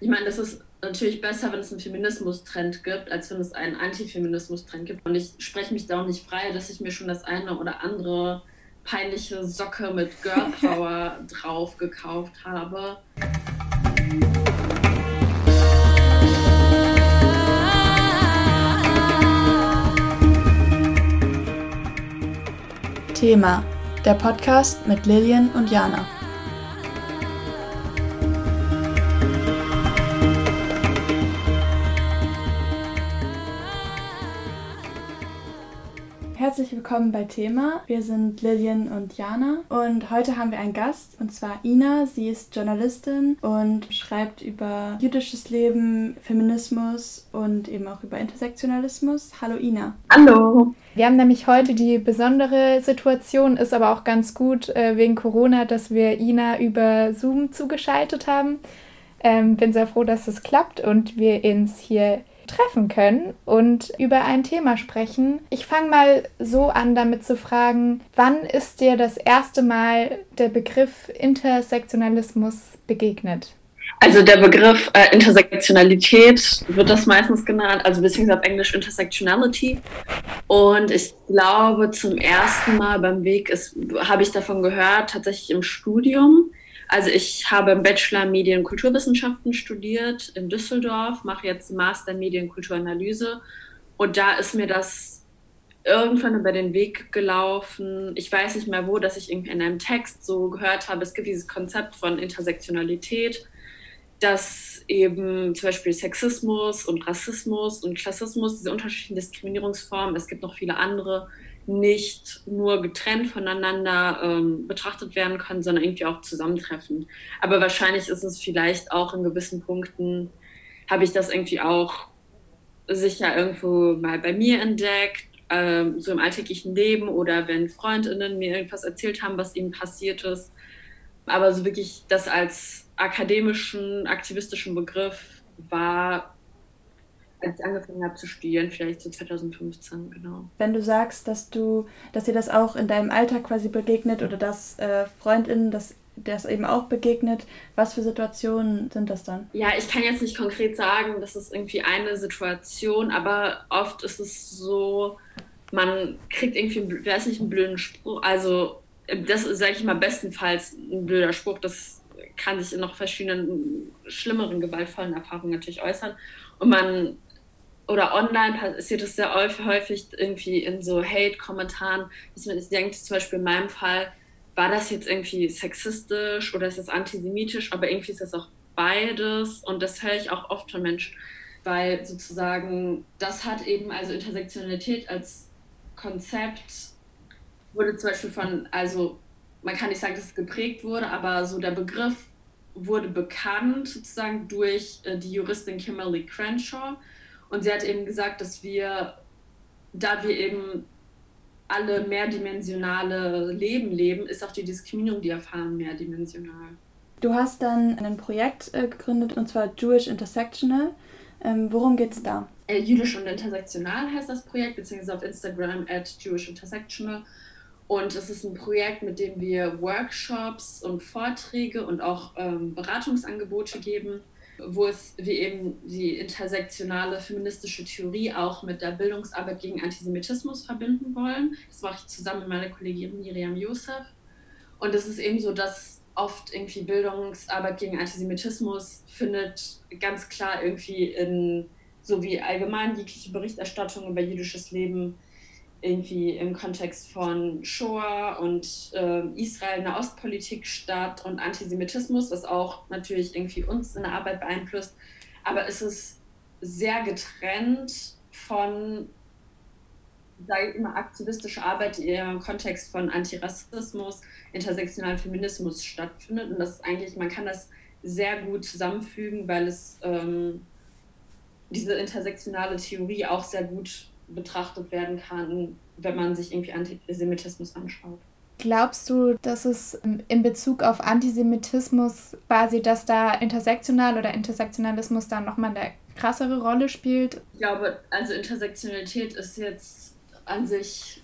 Ich meine, das ist natürlich besser, wenn es einen Feminismus-Trend gibt, als wenn es einen Antifeminismus-Trend gibt. Und ich spreche mich da auch nicht frei, dass ich mir schon das eine oder andere peinliche Socke mit Girl Power drauf gekauft habe. Thema: Der Podcast mit Lilian und Jana. Willkommen bei Thema. Wir sind Lilian und Jana und heute haben wir einen Gast und zwar Ina. Sie ist Journalistin und schreibt über jüdisches Leben, Feminismus und eben auch über Intersektionalismus. Hallo Ina. Hallo. Wir haben nämlich heute die besondere Situation, ist aber auch ganz gut äh, wegen Corona, dass wir Ina über Zoom zugeschaltet haben. Ähm, bin sehr froh, dass es klappt und wir uns hier treffen können und über ein Thema sprechen. Ich fange mal so an, damit zu fragen, wann ist dir das erste Mal der Begriff Intersektionalismus begegnet? Also der Begriff äh, Intersektionalität wird das meistens genannt, also beziehungsweise auf Englisch Intersectionality. Und ich glaube, zum ersten Mal beim Weg habe ich davon gehört, tatsächlich im Studium. Also ich habe im Bachelor Medien- und Kulturwissenschaften studiert in Düsseldorf, mache jetzt Master Medien- und Kulturanalyse und da ist mir das irgendwann über den Weg gelaufen. Ich weiß nicht mehr wo, dass ich irgendwie in einem Text so gehört habe, es gibt dieses Konzept von Intersektionalität, dass eben zum Beispiel Sexismus und Rassismus und Klassismus, diese unterschiedlichen Diskriminierungsformen, es gibt noch viele andere, nicht nur getrennt voneinander ähm, betrachtet werden können, sondern irgendwie auch zusammentreffen. Aber wahrscheinlich ist es vielleicht auch in gewissen Punkten, habe ich das irgendwie auch sicher irgendwo mal bei mir entdeckt, ähm, so im alltäglichen Leben oder wenn Freundinnen mir irgendwas erzählt haben, was ihnen passiert ist. Aber so wirklich das als akademischen, aktivistischen Begriff war als ich angefangen habe zu studieren, vielleicht so 2015, genau. Wenn du sagst, dass du, dass dir das auch in deinem Alltag quasi begegnet oder dass äh, Freundinnen das das eben auch begegnet. Was für Situationen sind das dann? Ja, ich kann jetzt nicht konkret sagen, das ist irgendwie eine Situation, aber oft ist es so, man kriegt irgendwie, weiß nicht, einen blöden Spruch. Also, das ist, sage ich mal, bestenfalls ein blöder Spruch. Das kann sich in noch verschiedenen schlimmeren gewaltvollen Erfahrungen natürlich äußern. Und man oder online passiert es sehr häufig irgendwie in so Hate-Kommentaren, dass man sich denkt, zum Beispiel in meinem Fall, war das jetzt irgendwie sexistisch oder ist das antisemitisch, aber irgendwie ist das auch beides und das höre ich auch oft von Menschen, weil sozusagen das hat eben, also Intersektionalität als Konzept wurde zum Beispiel von, also man kann nicht sagen, dass es geprägt wurde, aber so der Begriff wurde bekannt sozusagen durch äh, die Juristin Kimberly Crenshaw, und sie hat eben gesagt, dass wir, da wir eben alle mehrdimensionale Leben leben, ist auch die Diskriminierung, die erfahren, mehrdimensional. Du hast dann ein Projekt äh, gegründet und zwar Jewish Intersectional. Ähm, worum geht es da? Äh, Jüdisch und Intersektional heißt das Projekt, beziehungsweise auf Instagram at Jewish Intersectional. Und es ist ein Projekt, mit dem wir Workshops und Vorträge und auch ähm, Beratungsangebote geben wo es wie eben die intersektionale feministische Theorie auch mit der Bildungsarbeit gegen Antisemitismus verbinden wollen. Das mache ich zusammen mit meiner Kollegin Miriam Youssef. Und es ist eben so, dass oft irgendwie Bildungsarbeit gegen Antisemitismus findet ganz klar irgendwie in so wie allgemein jegliche Berichterstattung über jüdisches Leben irgendwie im Kontext von Shoah und äh, Israel, Nahostpolitik statt und Antisemitismus, was auch natürlich irgendwie uns in der Arbeit beeinflusst. Aber es ist sehr getrennt von, sage ich immer, aktivistischer Arbeit, die im Kontext von Antirassismus, intersektionalen Feminismus stattfindet. Und das ist eigentlich, man kann das sehr gut zusammenfügen, weil es ähm, diese intersektionale Theorie auch sehr gut betrachtet werden kann, wenn man sich irgendwie Antisemitismus anschaut. Glaubst du, dass es in Bezug auf Antisemitismus quasi, dass da intersektional oder Intersektionalismus da nochmal eine krassere Rolle spielt? Ich glaube, also Intersektionalität ist jetzt an sich,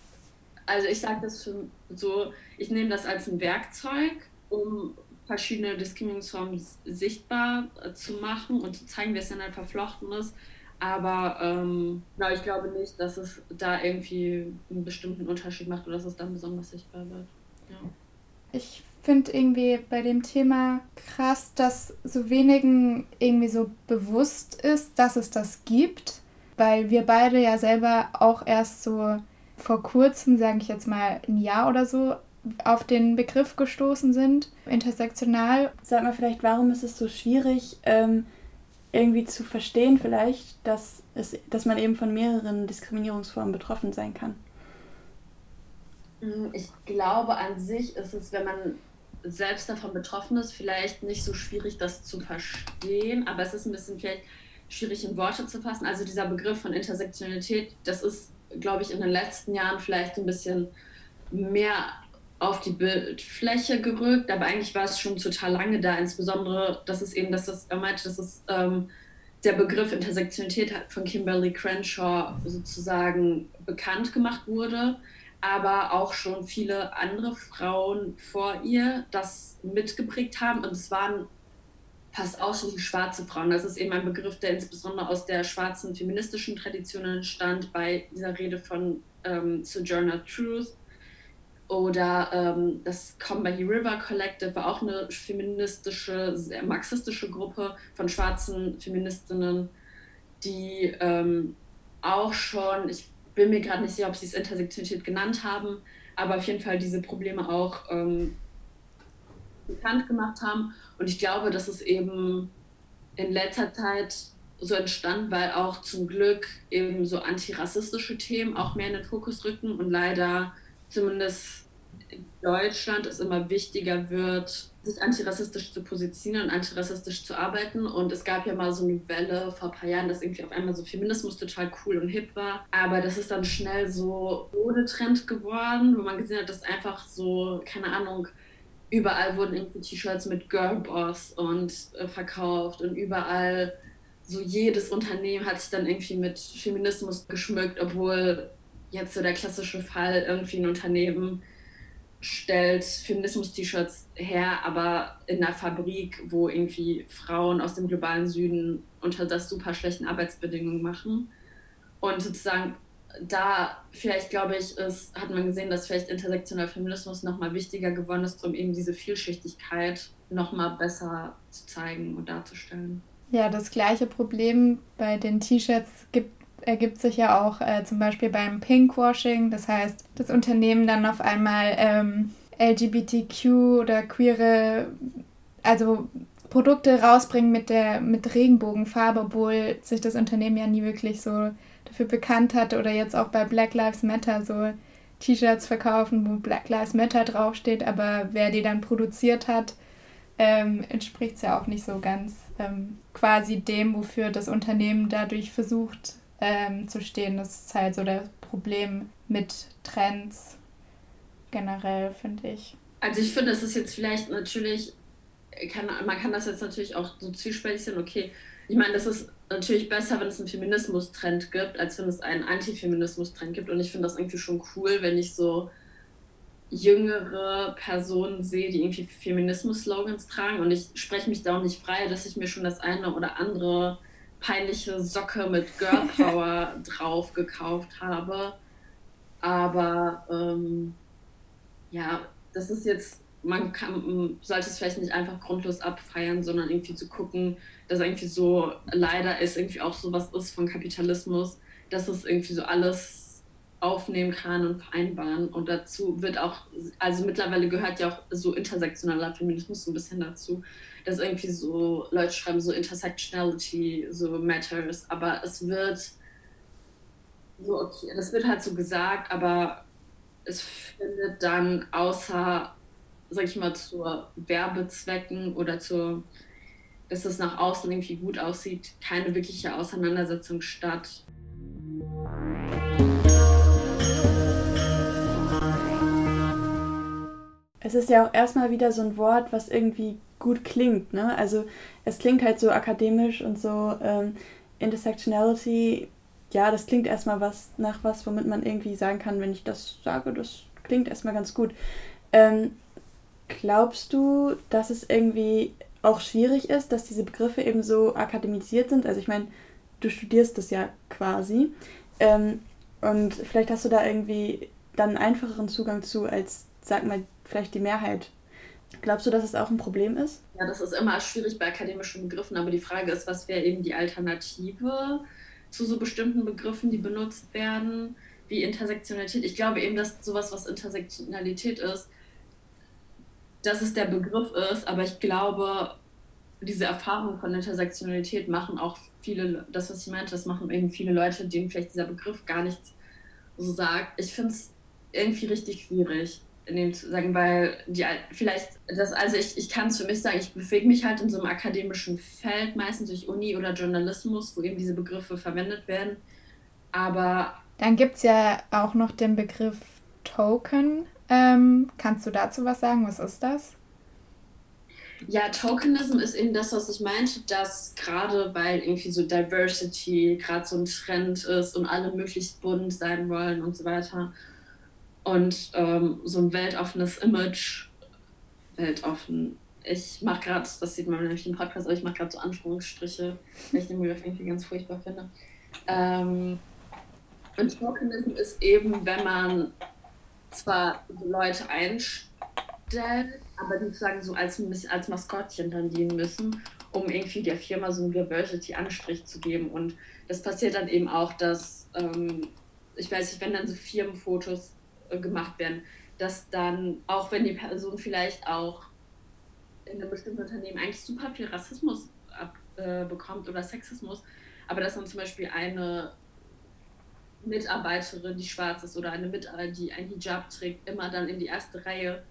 also ich sage das für so, ich nehme das als ein Werkzeug, um verschiedene Diskriminierungsformen sichtbar zu machen und zu zeigen, wie es dann halt verflochten ist. Aber ähm, na, ich glaube nicht, dass es da irgendwie einen bestimmten Unterschied macht oder dass es dann besonders sichtbar wird. Ja. Ich finde irgendwie bei dem Thema krass, dass so wenigen irgendwie so bewusst ist, dass es das gibt, weil wir beide ja selber auch erst so vor kurzem, sage ich jetzt mal ein Jahr oder so, auf den Begriff gestoßen sind, intersektional. Sag mal vielleicht, warum ist es so schwierig, ähm, irgendwie zu verstehen vielleicht, dass, es, dass man eben von mehreren Diskriminierungsformen betroffen sein kann? Hm, ich glaube, an sich ist es, wenn man selbst davon betroffen ist, vielleicht nicht so schwierig, das zu verstehen, aber es ist ein bisschen vielleicht schwierig in Worte zu fassen. Also dieser Begriff von Intersektionalität, das ist, glaube ich, in den letzten Jahren vielleicht ein bisschen mehr auf die Bildfläche gerückt, aber eigentlich war es schon total lange da. Insbesondere, dass es eben, dass das, er meinte, dass es ähm, der Begriff Intersektionalität von Kimberly Crenshaw sozusagen bekannt gemacht wurde, aber auch schon viele andere Frauen vor ihr das mitgeprägt haben und es waren fast ausschließlich schwarze Frauen. Das ist eben ein Begriff, der insbesondere aus der schwarzen feministischen Tradition entstand, bei dieser Rede von ähm, Sojourner Truth oder ähm, das Combahee River Collective war auch eine feministische, sehr marxistische Gruppe von schwarzen Feministinnen, die ähm, auch schon, ich bin mir gerade nicht sicher, ob sie es Intersektionalität genannt haben, aber auf jeden Fall diese Probleme auch ähm, bekannt gemacht haben. Und ich glaube, dass es eben in letzter Zeit so entstand, weil auch zum Glück eben so antirassistische Themen auch mehr in den Fokus rücken und leider zumindest in Deutschland es immer wichtiger wird, sich antirassistisch zu positionieren und antirassistisch zu arbeiten. Und es gab ja mal so eine Welle vor ein paar Jahren, dass irgendwie auf einmal so Feminismus total cool und hip war. Aber das ist dann schnell so ohne Trend geworden, wo man gesehen hat, dass einfach so, keine Ahnung, überall wurden irgendwie T-Shirts mit Girlboss und äh, verkauft und überall so jedes Unternehmen hat sich dann irgendwie mit Feminismus geschmückt, obwohl jetzt so der klassische Fall irgendwie ein Unternehmen stellt Feminismus-T-Shirts her, aber in einer Fabrik, wo irgendwie Frauen aus dem globalen Süden unter das super schlechten Arbeitsbedingungen machen. Und sozusagen da vielleicht, glaube ich, ist, hat man gesehen, dass vielleicht intersektionaler Feminismus nochmal wichtiger geworden ist, um eben diese Vielschichtigkeit nochmal besser zu zeigen und darzustellen. Ja, das gleiche Problem bei den T-Shirts gibt ergibt sich ja auch äh, zum Beispiel beim Pinkwashing. Das heißt, das Unternehmen dann auf einmal ähm, LGBTQ oder queere, also Produkte rausbringen mit der mit Regenbogenfarbe, obwohl sich das Unternehmen ja nie wirklich so dafür bekannt hatte oder jetzt auch bei Black Lives Matter so T-Shirts verkaufen, wo Black Lives Matter draufsteht, aber wer die dann produziert hat, ähm, entspricht es ja auch nicht so ganz ähm, quasi dem, wofür das Unternehmen dadurch versucht, ähm, zu stehen. Das ist halt so das Problem mit Trends generell, finde ich. Also ich finde, das ist jetzt vielleicht natürlich, kann, man kann das jetzt natürlich auch so zielspältig sehen, okay, ich meine, das ist natürlich besser, wenn es einen Feminismus-Trend gibt, als wenn es einen Antifeminismus-Trend gibt. Und ich finde das irgendwie schon cool, wenn ich so jüngere Personen sehe, die irgendwie Feminismus-Slogans tragen. Und ich spreche mich da auch nicht frei, dass ich mir schon das eine oder andere peinliche Socke mit Girl Power drauf gekauft habe. Aber ähm, ja, das ist jetzt, man kann, sollte es vielleicht nicht einfach grundlos abfeiern, sondern irgendwie zu gucken, dass irgendwie so leider ist irgendwie auch so was ist von Kapitalismus, dass es irgendwie so alles aufnehmen kann und vereinbaren. Und dazu wird auch, also mittlerweile gehört ja auch so intersektionaler Feminismus so ein bisschen dazu dass irgendwie so Leute schreiben, so Intersectionality, so matters, aber es wird so, okay, das wird halt so gesagt, aber es findet dann außer, sag ich mal, zu Werbezwecken oder zu, dass es nach außen irgendwie gut aussieht, keine wirkliche Auseinandersetzung statt. Es ist ja auch erstmal wieder so ein Wort, was irgendwie gut klingt. Ne? Also es klingt halt so akademisch und so ähm, Intersectionality, ja, das klingt erstmal was nach was, womit man irgendwie sagen kann, wenn ich das sage, das klingt erstmal ganz gut. Ähm, glaubst du, dass es irgendwie auch schwierig ist, dass diese Begriffe eben so akademisiert sind? Also ich meine, du studierst das ja quasi. Ähm, und vielleicht hast du da irgendwie dann einen einfacheren Zugang zu als, sag mal, vielleicht die Mehrheit. Glaubst du, dass es auch ein Problem ist? Ja, das ist immer schwierig bei akademischen Begriffen, aber die Frage ist, was wäre eben die Alternative zu so bestimmten Begriffen, die benutzt werden, wie Intersektionalität. Ich glaube eben, dass sowas, was Intersektionalität ist, dass es der Begriff ist, aber ich glaube, diese Erfahrung von Intersektionalität machen auch viele, das, was ich meinte, das machen eben viele Leute, denen vielleicht dieser Begriff gar nichts so sagt. Ich finde es irgendwie richtig schwierig, in dem zu sagen, weil die vielleicht, das, also ich, ich kann es für mich sagen, ich bewege mich halt in so einem akademischen Feld, meistens durch Uni oder Journalismus, wo eben diese Begriffe verwendet werden. Aber. Dann gibt es ja auch noch den Begriff Token. Ähm, kannst du dazu was sagen? Was ist das? Ja, Tokenism ist eben das, was ich meinte, dass gerade weil irgendwie so Diversity gerade so ein Trend ist und alle möglichst bunt sein wollen und so weiter und ähm, so ein weltoffenes Image, weltoffen. Ich mache gerade, das sieht man nämlich im Podcast, aber ich mache gerade so Anführungsstriche, weil ich den Begriff irgendwie ganz furchtbar finde. Ähm, und Tokenism ist eben, wenn man zwar Leute einstellt, aber die sozusagen so als, als Maskottchen dann dienen müssen, um irgendwie der Firma so einen Diversity-Anstrich zu geben. Und das passiert dann eben auch, dass, ähm, ich weiß nicht, wenn dann so Firmenfotos gemacht werden, dass dann, auch wenn die Person vielleicht auch in einem bestimmten Unternehmen eigentlich super viel Rassismus abbekommt äh, oder Sexismus, aber dass dann zum Beispiel eine Mitarbeiterin, die schwarz ist oder eine Mitarbeiterin, die ein Hijab trägt, immer dann in die erste Reihe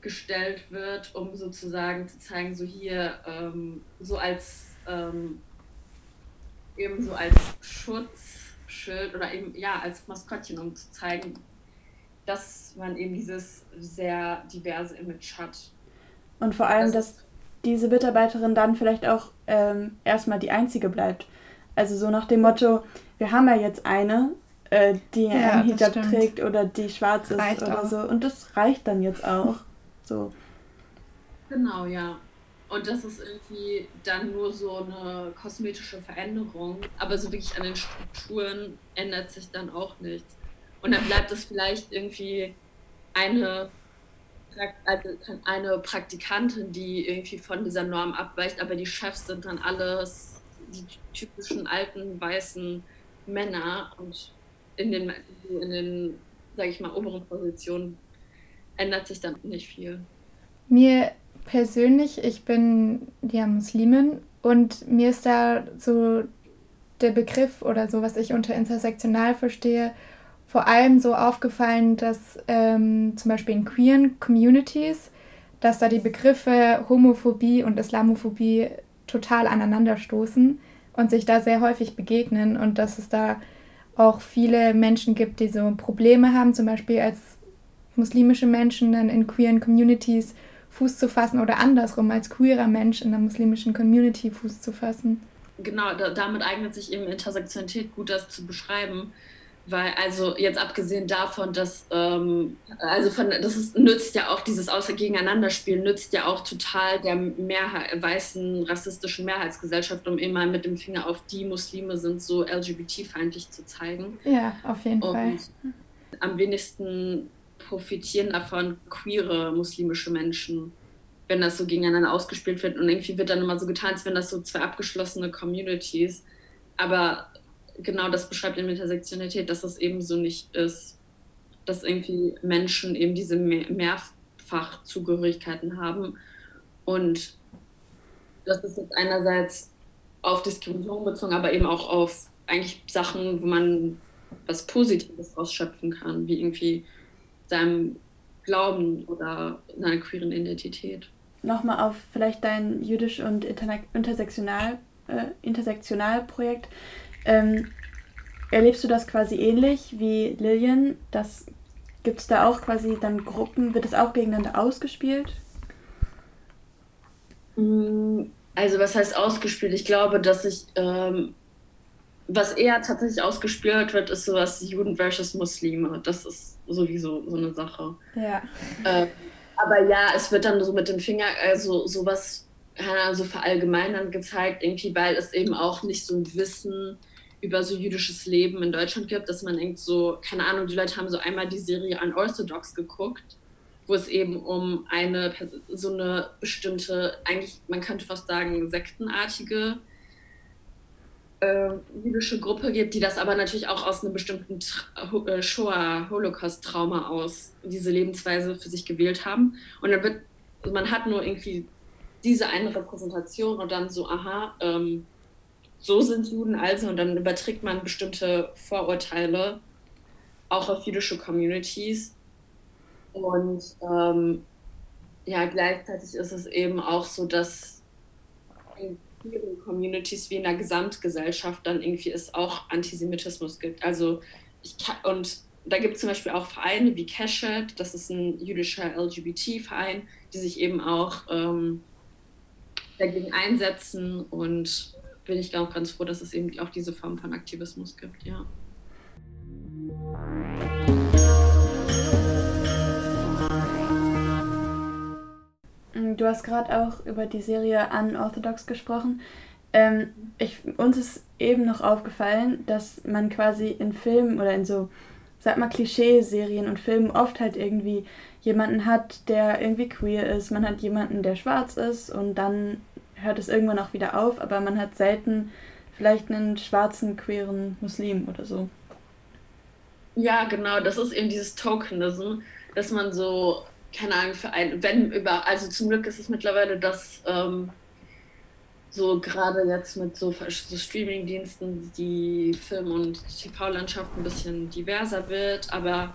gestellt wird, um sozusagen zu zeigen, so hier, ähm, so als ähm, eben so als Schutzschild oder eben ja als Maskottchen, um zu zeigen, dass man eben dieses sehr diverse Image hat. Und vor allem, das dass diese Mitarbeiterin dann vielleicht auch ähm, erstmal die einzige bleibt. Also so nach dem Motto, wir haben ja jetzt eine, äh, die ja, einen Hijab trägt oder die schwarz ist reicht oder auch. so. Und das reicht dann jetzt auch. So. Genau, ja. Und das ist irgendwie dann nur so eine kosmetische Veränderung. Aber so wirklich an den Strukturen ändert sich dann auch nichts. Und dann bleibt es vielleicht irgendwie eine, also eine Praktikantin, die irgendwie von dieser Norm abweicht, aber die Chefs sind dann alles die typischen alten weißen Männer und in den, in den sage ich mal, oberen Positionen ändert sich dann nicht viel. Mir persönlich, ich bin ja Muslimin und mir ist da so der Begriff oder so, was ich unter intersektional verstehe, vor allem so aufgefallen, dass ähm, zum Beispiel in queeren Communities, dass da die Begriffe Homophobie und Islamophobie total aneinanderstoßen und sich da sehr häufig begegnen und dass es da auch viele Menschen gibt, die so Probleme haben, zum Beispiel als muslimische Menschen dann in queeren Communities Fuß zu fassen oder andersrum als queerer Mensch in der muslimischen Community Fuß zu fassen. Genau, da, damit eignet sich eben Intersektionalität gut, das zu beschreiben. Weil, also jetzt abgesehen davon, dass, ähm, also von, das ist, nützt ja auch dieses Außer Gegeneinanderspiel, nützt ja auch total der Mehrheit, weißen rassistischen Mehrheitsgesellschaft, um immer mit dem Finger auf die Muslime sind so LGBT-feindlich zu zeigen. Ja, auf jeden Und Fall. Am wenigsten profitieren davon queere muslimische Menschen, wenn das so gegeneinander ausgespielt wird. Und irgendwie wird dann immer so getan, als wenn das so zwei abgeschlossene Communities. Aber genau das beschreibt in Intersektionalität, dass das eben so nicht ist. Dass irgendwie Menschen eben diese Mehrfachzugehörigkeiten haben. Und das ist jetzt einerseits auf Diskriminierung bezogen, aber eben auch auf eigentlich Sachen, wo man was Positives ausschöpfen kann, wie irgendwie seinem Glauben oder seiner queeren Identität. Nochmal auf vielleicht dein jüdisch und intersektional, äh, intersektional Ähm, erlebst du das quasi ähnlich wie Lillian? Gibt es da auch quasi dann Gruppen? Wird das auch gegeneinander ausgespielt? Mm, also was heißt ausgespielt? Ich glaube, dass ich ähm, was eher tatsächlich ausgespielt wird, ist sowas Juden versus Muslime. Das ist sowieso so eine Sache. Ja. Äh, aber ja, es wird dann so mit dem Finger, also sowas so verallgemeinern gezeigt, irgendwie, weil es eben auch nicht so ein Wissen über so jüdisches Leben in Deutschland gibt, dass man denkt so, keine Ahnung, die Leute haben so einmal die Serie Unorthodox geguckt, wo es eben um eine, so eine bestimmte, eigentlich, man könnte fast sagen, sektenartige äh, jüdische Gruppe gibt, die das aber natürlich auch aus einem bestimmten äh, Shoah-Holocaust-Trauma aus diese Lebensweise für sich gewählt haben. Und dann wird, man hat nur irgendwie diese eine Repräsentation und dann so, aha, ähm, so sind Juden also und dann überträgt man bestimmte Vorurteile auch auf jüdische Communities. Und ähm, ja, gleichzeitig ist es eben auch so, dass in vielen Communities wie in der Gesamtgesellschaft dann irgendwie es auch Antisemitismus gibt. Also ich kann, und da gibt es zum Beispiel auch Vereine wie Keshet, das ist ein jüdischer LGBT-Verein, die sich eben auch ähm, dagegen einsetzen und bin ich auch ganz froh, dass es eben auch diese Form von Aktivismus gibt, ja. Du hast gerade auch über die Serie Unorthodox gesprochen. Ähm, ich, uns ist eben noch aufgefallen, dass man quasi in Filmen oder in so, sag mal, Klischee-Serien und Filmen oft halt irgendwie jemanden hat, der irgendwie queer ist. Man hat jemanden, der schwarz ist und dann hört es irgendwann auch wieder auf, aber man hat selten vielleicht einen schwarzen, queeren Muslim oder so. Ja, genau, das ist eben dieses Tokenism, dass man so, keine Ahnung, für ein, wenn über, also zum Glück ist es mittlerweile, dass ähm, so gerade jetzt mit so, so Streaming-Diensten die Film- und TV-Landschaft ein bisschen diverser wird, aber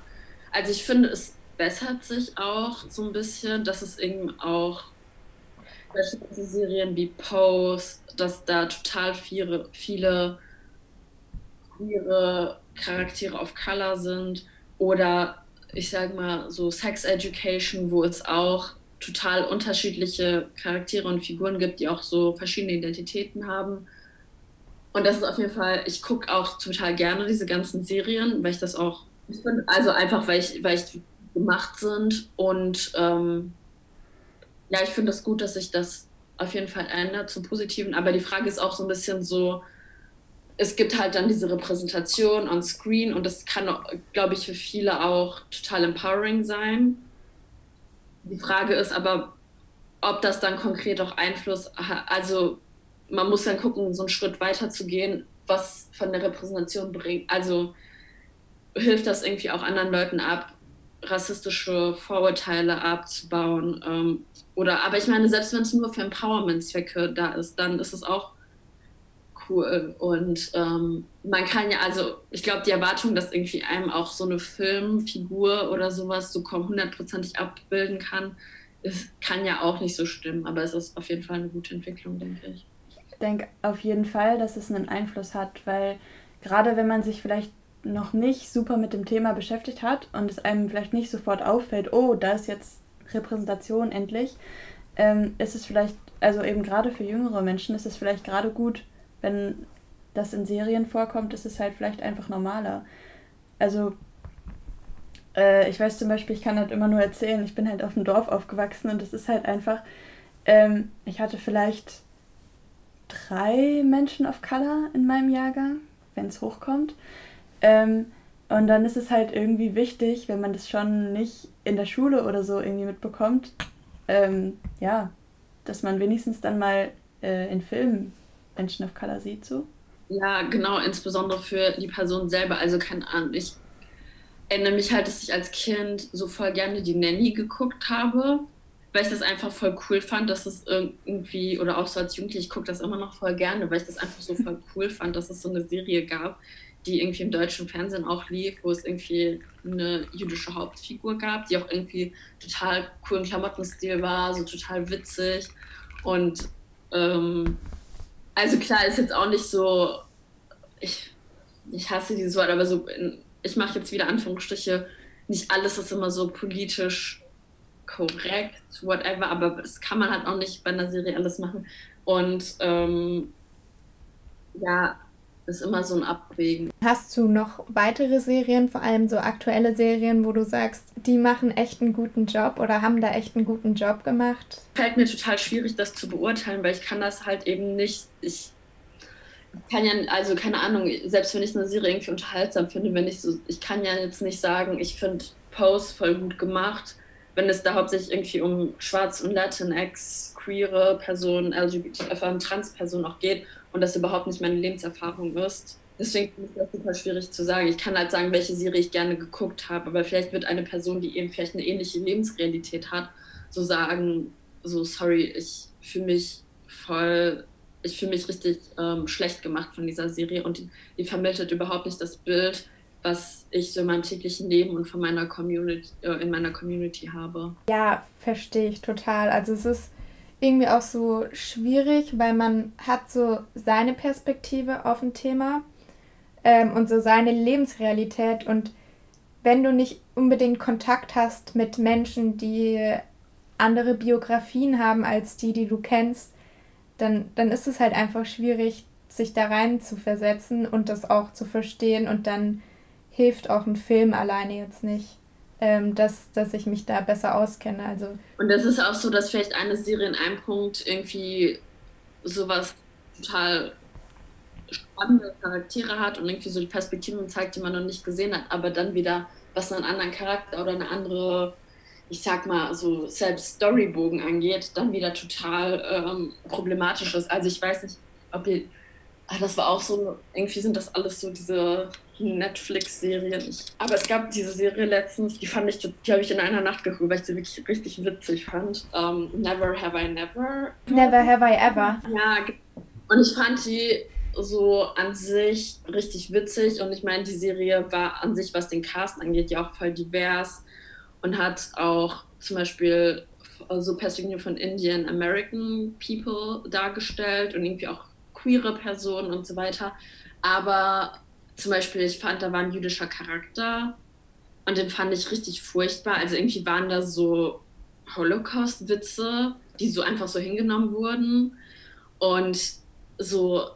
also ich finde, es bessert sich auch so ein bisschen, dass es eben auch beispielsweise Serien wie Pose, dass da total viele, viele queere Charaktere of Color sind. Oder ich sag mal so Sex Education, wo es auch total unterschiedliche Charaktere und Figuren gibt, die auch so verschiedene Identitäten haben. Und das ist auf jeden Fall, ich gucke auch total gerne diese ganzen Serien, weil ich das auch, also einfach, weil ich, weil ich gemacht sind und ähm, ja, ich finde es das gut, dass sich das auf jeden Fall ändert zum Positiven. Aber die Frage ist auch so ein bisschen so, es gibt halt dann diese Repräsentation on Screen und das kann, glaube ich, für viele auch total empowering sein. Die Frage ist aber, ob das dann konkret auch Einfluss hat. Also man muss dann gucken, so einen Schritt weiter zu gehen, was von der Repräsentation bringt. Also hilft das irgendwie auch anderen Leuten ab, rassistische Vorurteile abzubauen. Ähm, oder, aber ich meine, selbst wenn es nur für Empowerment-Zwecke da ist, dann ist es auch cool. Und ähm, man kann ja, also ich glaube, die Erwartung, dass irgendwie einem auch so eine Filmfigur oder sowas so hundertprozentig abbilden kann, ist, kann ja auch nicht so stimmen. Aber es ist auf jeden Fall eine gute Entwicklung, denke ich. Ich denke auf jeden Fall, dass es einen Einfluss hat, weil gerade wenn man sich vielleicht noch nicht super mit dem Thema beschäftigt hat und es einem vielleicht nicht sofort auffällt, oh, da ist jetzt Repräsentation endlich, ähm, ist es vielleicht, also eben gerade für jüngere Menschen ist es vielleicht gerade gut, wenn das in Serien vorkommt, ist es halt vielleicht einfach normaler. Also äh, ich weiß zum Beispiel, ich kann halt immer nur erzählen, ich bin halt auf dem Dorf aufgewachsen und es ist halt einfach, ähm, ich hatte vielleicht drei Menschen of Color in meinem Jahrgang, wenn es hochkommt. Ähm, und dann ist es halt irgendwie wichtig, wenn man das schon nicht in der Schule oder so irgendwie mitbekommt, ähm, ja, dass man wenigstens dann mal äh, in Filmen Menschen of Color sieht, so. Ja, genau, insbesondere für die Person selber. Also keine Ahnung, ich erinnere mich halt, dass ich als Kind so voll gerne die Nanny geguckt habe, weil ich das einfach voll cool fand, dass es irgendwie, oder auch so als Jugendliche, ich gucke das immer noch voll gerne, weil ich das einfach so voll cool fand, dass es so eine Serie gab, die irgendwie im deutschen Fernsehen auch lief, wo es irgendwie eine jüdische Hauptfigur gab, die auch irgendwie total coolen Klamottenstil war, so total witzig. Und ähm, also klar, ist jetzt auch nicht so, ich, ich hasse dieses Wort, aber so, ich mache jetzt wieder Anführungsstriche, nicht alles ist immer so politisch korrekt, whatever, aber das kann man halt auch nicht bei einer Serie alles machen. Und ähm, ja, ist immer so ein Abwägen. Hast du noch weitere Serien, vor allem so aktuelle Serien, wo du sagst, die machen echt einen guten Job oder haben da echt einen guten Job gemacht? Fällt mir total schwierig, das zu beurteilen, weil ich kann das halt eben nicht. Ich kann ja, also keine Ahnung, selbst wenn ich eine Serie irgendwie unterhaltsam finde, wenn ich so, ich kann ja jetzt nicht sagen, ich finde Pose voll gut gemacht, wenn es da hauptsächlich irgendwie um Schwarz- und Latinx, queere Personen, LGBT, äh, Trans-Personen auch geht und das überhaupt nicht meine Lebenserfahrung ist. Deswegen ich das super schwierig zu sagen. Ich kann halt sagen, welche Serie ich gerne geguckt habe, aber vielleicht wird eine Person, die eben vielleicht eine ähnliche Lebensrealität hat, so sagen, so sorry, ich fühle mich voll, ich fühle mich richtig ähm, schlecht gemacht von dieser Serie und die, die, vermittelt überhaupt nicht das Bild, was ich so in meinem täglichen Leben und von meiner Community, äh, in meiner Community habe. Ja, verstehe ich total. Also es ist irgendwie auch so schwierig, weil man hat so seine Perspektive auf ein Thema ähm, und so seine Lebensrealität. Und wenn du nicht unbedingt Kontakt hast mit Menschen, die andere Biografien haben als die, die du kennst, dann, dann ist es halt einfach schwierig, sich da rein zu versetzen und das auch zu verstehen. Und dann hilft auch ein Film alleine jetzt nicht ähm, dass, dass ich mich da besser auskenne. Also und es ist auch so, dass vielleicht eine Serie in einem Punkt irgendwie sowas total spannende Charaktere hat und irgendwie so die Perspektiven zeigt, die man noch nicht gesehen hat, aber dann wieder was einen anderen Charakter oder eine andere, ich sag mal, so selbst Storybogen angeht, dann wieder total ähm, problematisch ist. Also ich weiß nicht, ob ihr, das war auch so, irgendwie sind das alles so diese Netflix-Serien. Aber es gab diese Serie letztens, die fand ich, die habe ich in einer Nacht geguckt, weil ich sie wirklich richtig witzig fand. Um, ähm, Never Have I Never. Never Have I Ever. Ja, und ich fand die so an sich richtig witzig und ich meine, die Serie war an sich, was den Cast angeht, ja auch voll divers und hat auch zum Beispiel so Perspektiven von Indian American People dargestellt und irgendwie auch queere Personen und so weiter. Aber zum Beispiel, ich fand, da war ein jüdischer Charakter und den fand ich richtig furchtbar. Also irgendwie waren da so Holocaust-Witze, die so einfach so hingenommen wurden. Und so,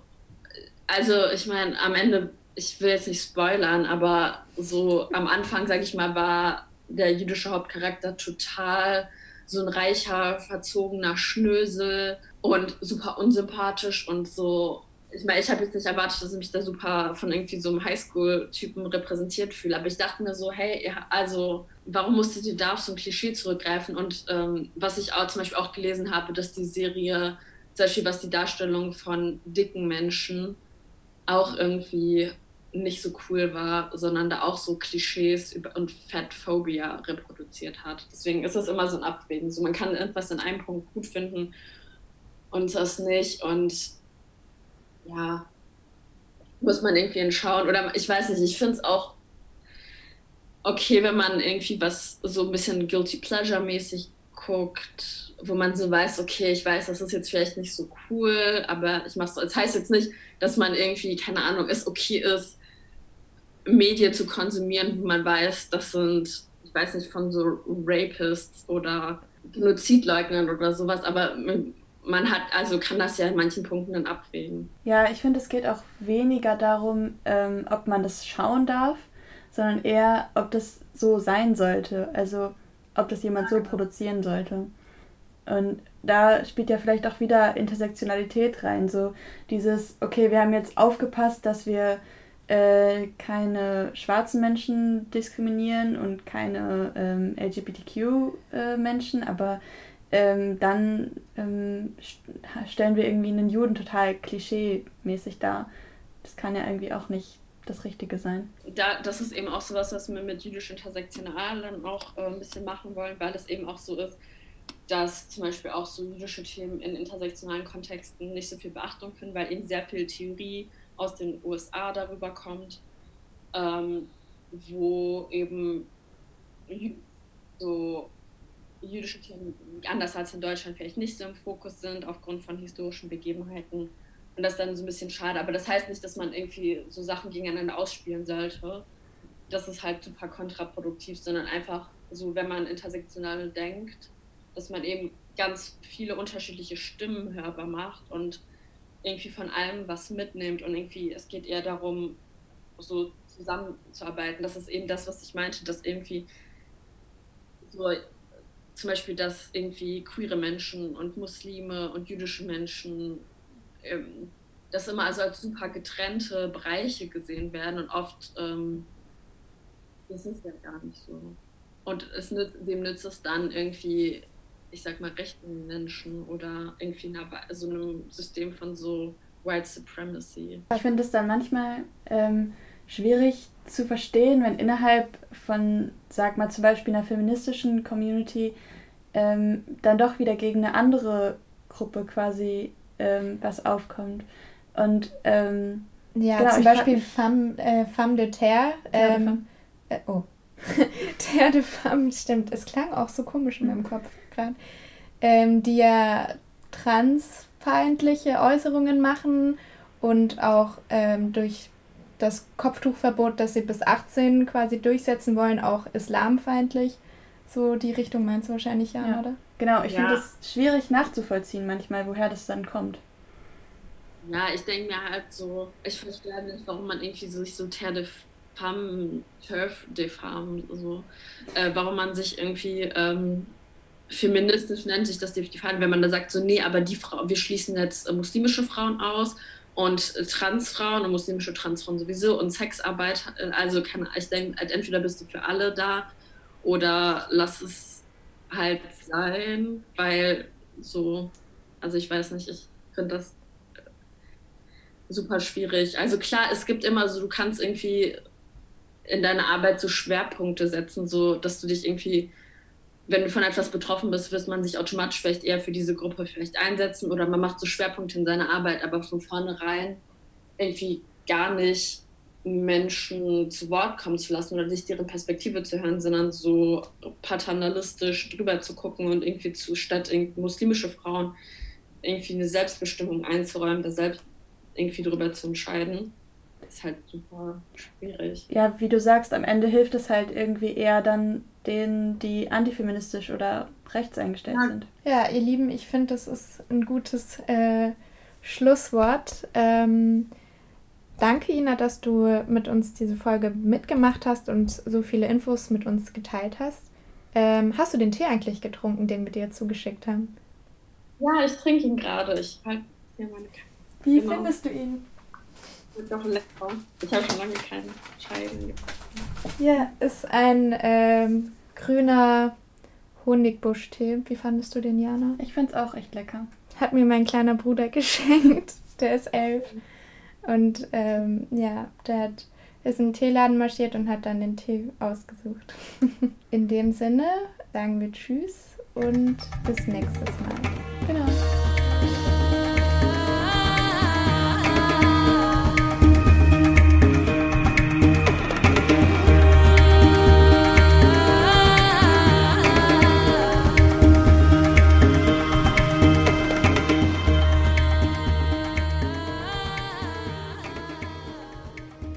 also ich meine, am Ende, ich will jetzt nicht spoilern, aber so am Anfang, sag ich mal, war der jüdische Hauptcharakter total so ein reicher, verzogener Schnösel und super unsympathisch und so ich meine, ich habe jetzt nicht erwartet, dass ich mich da super von irgendwie so einem Highschool-Typen repräsentiert fühle, aber ich dachte mir so, hey, also warum musstet ihr da auf so ein Klischee zurückgreifen? Und ähm, was ich auch zum Beispiel auch gelesen habe, dass die Serie, zum Beispiel was die Darstellung von dicken Menschen auch irgendwie nicht so cool war, sondern da auch so Klischees und Fatphobia reproduziert hat. Deswegen ist das immer so ein Abwägen. So, man kann irgendwas in einem Punkt gut finden und das nicht. Und ja, muss man irgendwie schauen. Oder ich weiß nicht, ich finde es auch okay, wenn man irgendwie was so ein bisschen Guilty Pleasure-mäßig guckt, wo man so weiß, okay, ich weiß, das ist jetzt vielleicht nicht so cool, aber ich mache es so. Das heißt jetzt nicht, dass man irgendwie, keine Ahnung, es okay ist, Medien zu konsumieren, wo man weiß, das sind, ich weiß nicht, von so Rapists oder Genozidleugnern oder sowas, aber man hat, also kann das ja in manchen Punkten dann abwägen. Ja, ich finde, es geht auch weniger darum, ähm, ob man das schauen darf, sondern eher, ob das so sein sollte. Also, ob das jemand so produzieren sollte. Und da spielt ja vielleicht auch wieder Intersektionalität rein. So dieses, okay, wir haben jetzt aufgepasst, dass wir äh, keine schwarzen Menschen diskriminieren und keine ähm, LGBTQ-Menschen, äh, aber ähm, dann ähm, stellen wir irgendwie einen Juden total klischee-mäßig dar. Das kann ja irgendwie auch nicht das Richtige sein. Da, das ist eben auch so was, was wir mit jüdisch intersektional dann auch äh, ein bisschen machen wollen, weil es eben auch so ist, dass zum Beispiel auch so jüdische Themen in intersektionalen Kontexten nicht so viel Beachtung finden, weil eben sehr viel Theorie aus den USA darüber kommt, ähm, wo eben so jüdische Themen anders als in Deutschland vielleicht nicht so im Fokus sind aufgrund von historischen Begebenheiten. Und das ist dann so ein bisschen schade. Aber das heißt nicht, dass man irgendwie so Sachen gegeneinander ausspielen sollte. Das ist halt super kontraproduktiv, sondern einfach so, wenn man intersektional denkt, dass man eben ganz viele unterschiedliche Stimmen hörbar macht und irgendwie von allem was mitnimmt und irgendwie, es geht eher darum, so zusammenzuarbeiten. Das ist eben das, was ich meinte, dass irgendwie so zum Beispiel, dass irgendwie queere Menschen und Muslime und jüdische Menschen ähm, das immer also als super getrennte Bereiche gesehen werden und oft ähm, ist es ja gar nicht so. Und es nützt, dem nützt es dann irgendwie, ich sag mal, rechten Menschen oder irgendwie einer, so einem System von so White Supremacy. Ich finde es dann manchmal ähm, schwierig zu verstehen, wenn innerhalb von, sag mal, zum Beispiel einer feministischen Community ähm, dann doch wieder gegen eine andere Gruppe quasi ähm, was aufkommt. Und ähm, ja, genau, zum Beispiel Femme, äh, Femme de Terre. Ähm, äh, oh. Terre de Femme, stimmt. Es klang auch so komisch in meinem Kopf gerade. Ähm, die ja transfeindliche Äußerungen machen und auch ähm, durch das Kopftuchverbot, das sie bis 18 quasi durchsetzen wollen, auch islamfeindlich. So die Richtung meinst du wahrscheinlich, ja, ja. oder? Genau, ich ja. finde es schwierig nachzuvollziehen manchmal, woher das dann kommt. Ja, ich denke mir halt so, ich verstehe halt nicht, warum man irgendwie so, sich so Terre de Femme, Turf de Femme, so, äh, warum man sich irgendwie ähm, feministisch nennt, sich das definitiv, wenn man da sagt, so, nee, aber die Frau, wir schließen jetzt äh, muslimische Frauen aus und äh, Transfrauen und muslimische Transfrauen sowieso und Sexarbeit, äh, also kann, ich denke, halt entweder bist du für alle da oder lass es halt sein, weil so, also ich weiß nicht, ich finde das super schwierig. Also klar, es gibt immer so, du kannst irgendwie in deiner Arbeit so Schwerpunkte setzen, so dass du dich irgendwie, wenn du von etwas betroffen bist, wirst man sich automatisch vielleicht eher für diese Gruppe vielleicht einsetzen oder man macht so Schwerpunkte in seiner Arbeit, aber von vornherein irgendwie gar nicht Menschen zu Wort kommen zu lassen oder nicht deren Perspektive zu hören, sondern so paternalistisch drüber zu gucken und irgendwie zu statt muslimische Frauen irgendwie eine Selbstbestimmung einzuräumen, da selbst irgendwie drüber zu entscheiden, ist halt super schwierig. Ja, wie du sagst, am Ende hilft es halt irgendwie eher dann denen, die antifeministisch oder rechts eingestellt ja. sind. Ja, ihr Lieben, ich finde, das ist ein gutes äh, Schlusswort. Ähm, Danke, Ina, dass du mit uns diese Folge mitgemacht hast und so viele Infos mit uns geteilt hast. Ähm, hast du den Tee eigentlich getrunken, den wir dir zugeschickt haben? Ja, ich trinke ihn gerade. Ich halte hier meine Wie genau. findest du ihn? Lecker. Ich habe schon lange keinen Scheiben getrunken. Ja, ist ein ähm, grüner Honigbuschtee. Wie fandest du den, Jana? Ich finde es auch echt lecker. Hat mir mein kleiner Bruder geschenkt. Der ist elf. Und ähm, ja, der hat, ist in den Teeladen marschiert und hat dann den Tee ausgesucht. in dem Sinne sagen wir Tschüss und bis nächstes Mal.